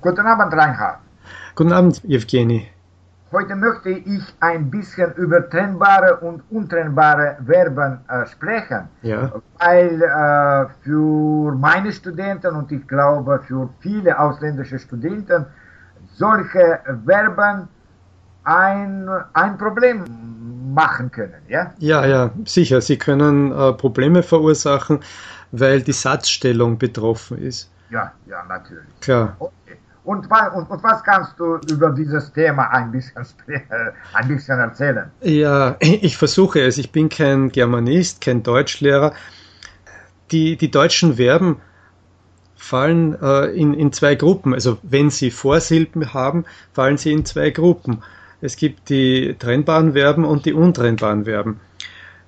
Guten Abend, Reinhard. Guten Abend, Evgeny. Heute möchte ich ein bisschen über trennbare und untrennbare Verben äh, sprechen, Ja. weil äh, für meine Studenten und ich glaube für viele ausländische Studenten solche Verben ein, ein Problem machen können. Ja? Ja, ja, sicher. Sie können äh, Probleme verursachen, weil die Satzstellung betroffen ist. Ja, ja, natürlich. Klar. Okay. Und, und, und was kannst du über dieses Thema ein bisschen, äh, ein bisschen erzählen? Ja, ich versuche es. Ich bin kein Germanist, kein Deutschlehrer. Die, die deutschen Verben fallen äh, in, in zwei Gruppen. Also wenn sie Vorsilben haben, fallen sie in zwei Gruppen. Es gibt die trennbaren Verben und die untrennbaren Verben.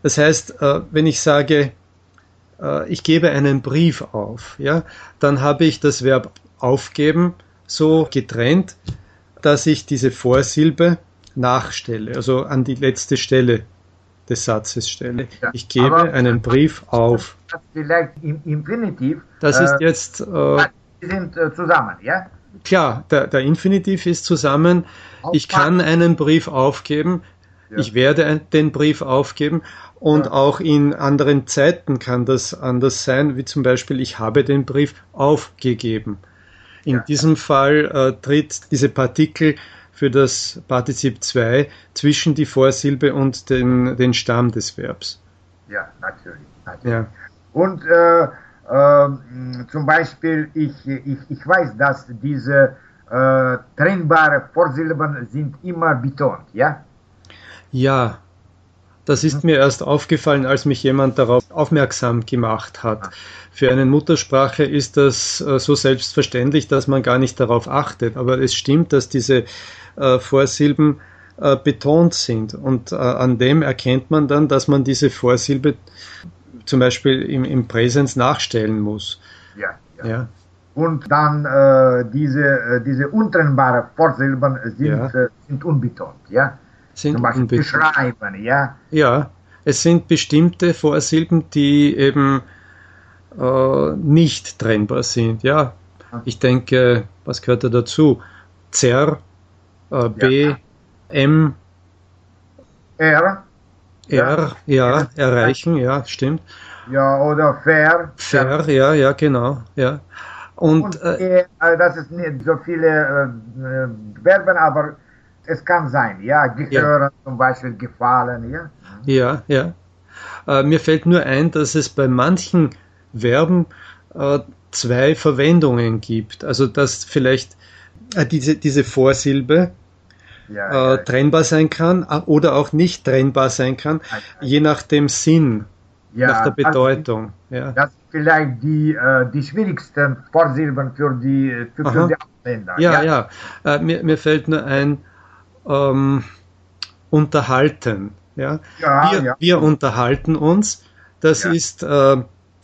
Das heißt, äh, wenn ich sage, ich gebe einen Brief auf, ja, dann habe ich das Verb aufgeben so getrennt, dass ich diese Vorsilbe nachstelle, also an die letzte Stelle des Satzes stelle. Ich gebe aber- einen Brief auf. Das vielleicht im Infinitiv. Das äh, ist jetzt äh, sind äh, zusammen, ja? klar, der, der Infinitiv ist zusammen. Ich kann einen Brief aufgeben. Ja. Ich werde den Brief aufgeben. Und Ja. auch in anderen Zeiten kann das anders sein, wie zum Beispiel, ich habe den Brief aufgegeben. In Ja. diesem Fall äh, tritt diese Partikel für das Partizip 2 zwischen die Vorsilbe und den, den Stamm des Verbs. Ja, natürlich. natürlich. Ja. Und äh, ähm, zum Beispiel, ich, ich, ich weiß, dass diese äh, trennbare Vorsilben sind immer betont, ja? Ja, das ist mir erst aufgefallen, als mich jemand darauf aufmerksam gemacht hat. Für eine Muttersprache ist das äh, so selbstverständlich, dass man gar nicht darauf achtet. Aber es stimmt, dass diese äh, Vorsilben äh, betont sind. Und an dem erkennt man dann, dass man diese Vorsilbe zum Beispiel im, im Präsens nachstellen muss. Ja, ja. Ja, Und dann äh, diese, diese untrennbare Vorsilben sind, Ja. äh, sind unbetont, ja? Sind beschreiben, ja? Ja, es sind bestimmte Vorsilben, die eben äh, nicht trennbar sind. Ja, ich denke, was gehört da dazu? Zer, äh, B, Ja. M, Er, R, ja, erreichen, ja, stimmt. ja, oder fair. Fair, ja, ja, genau, ja. Und, Und äh, äh, das ist nicht so viele äh, äh, Verben, aber es kann sein, ja, gehören zum Beispiel, gefallen, ja. Ja, ja. Äh, mir fällt nur ein, dass es bei manchen Verben äh, zwei Verwendungen gibt. Also dass vielleicht äh, diese, diese Vorsilbe ja, äh, trennbar sein kann äh, oder auch nicht trennbar sein kann, je nach dem Sinn, ja, nach der das- Bedeutung. Ja, Das sind vielleicht die, äh, die schwierigsten Vorsilben für die, für, Aha. für die Ausländer. ja. ja. Äh, mir, mir fällt nur ein, ähm, unterhalten. Ja? Ja, wir, ja. wir unterhalten uns. Das Ja. ist äh,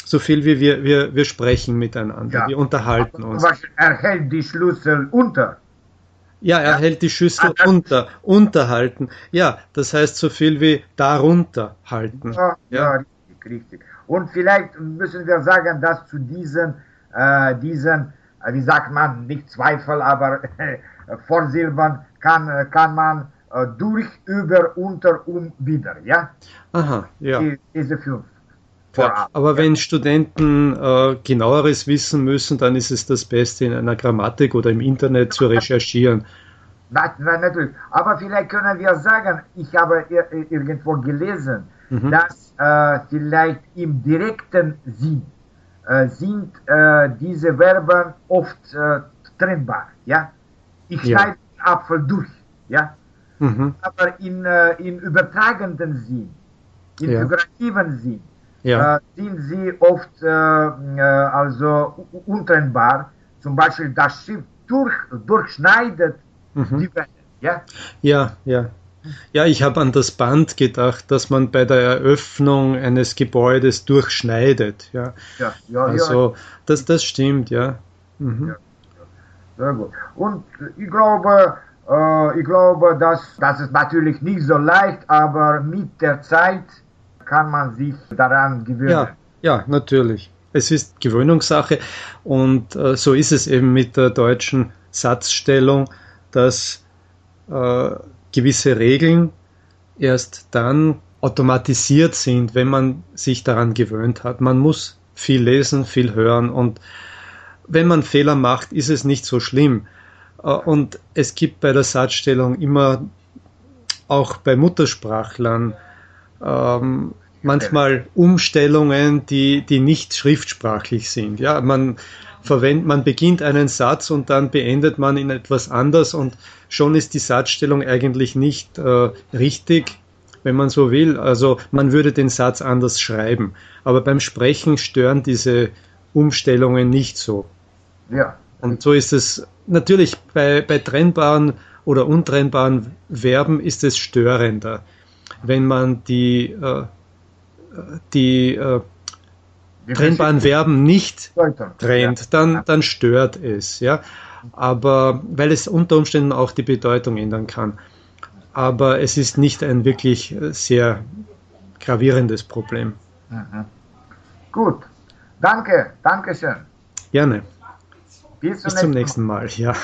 so viel wie wir, wir, wir sprechen miteinander. Ja. Wir unterhalten uns. Er hält die Schlüssel unter. Ja, er hält die Schüssel Ah, unter, unterhalten. Ja, das heißt so viel wie darunter halten. Ja, Ja. ja. richtig, richtig. Und vielleicht müssen wir sagen, dass zu diesen, äh, diesen äh, wie sagt man, nicht Zweifel, aber äh, Vorsilben kann, äh, kann man äh, durch, über, unter, um, wieder, ja? Aha, ja. Die, diese fünf. Ja, aber wenn Studenten äh, genaueres wissen müssen, dann ist es das Beste in einer Grammatik oder im Internet zu recherchieren. Na, na, natürlich. Aber vielleicht können wir sagen, ich habe ir- irgendwo gelesen, Mhm. dass äh, vielleicht im direkten Sinn äh, sind äh, diese Verben oft trennbar. Ja? Ich Ja. schneide Apfel durch. Ja? Mhm. Aber in, äh, in übertragenden Sinn, in Ja. figurativen Sinn, Ja, äh, sind sie oft äh, äh, also untrennbar. Zum Beispiel das Schiff durch, durchschneidet Mhm. die Welle. Ja? ja, ja. Ja, ich habe an das Band gedacht, dass man bei der Eröffnung eines Gebäudes durchschneidet. Ja, Ja, ja, ja, also das, das stimmt, ja. Mhm. Ja. Sehr gut. Und ich glaube, äh, ich glaube, dass das ist natürlich nicht so leicht, aber mit der Zeit kann man sich daran gewöhnen. Ja, ja, natürlich. es ist Gewöhnungssache und äh, so ist es eben mit der deutschen Satzstellung, dass äh, gewisse Regeln erst dann automatisiert sind, wenn man sich daran gewöhnt hat. Man muss viel lesen, viel hören und wenn man Fehler macht, ist es nicht so schlimm. Äh, und es gibt bei der Satzstellung immer auch bei Muttersprachlern ähm, manchmal Umstellungen, die, die nicht schriftsprachlich sind. Ja, man verwendet, man beginnt einen Satz und dann beendet man in etwas anders und schon ist die Satzstellung eigentlich nicht äh, richtig, wenn man so will. Also man würde den Satz anders schreiben. Aber beim Sprechen stören diese Umstellungen nicht so. Ja. Und so ist es natürlich bei, bei trennbaren oder untrennbaren Verben ist es störender, wenn man die, äh, die äh, trennbaren Verben nicht trennt, dann, dann stört es, ja. Aber weil es unter Umständen auch die Bedeutung ändern kann. Aber es ist nicht ein wirklich sehr gravierendes Problem. Mhm. Gut. Danke, danke schön. Gerne. Bis zum, Bis zum nächsten Mal. Mal. Ja.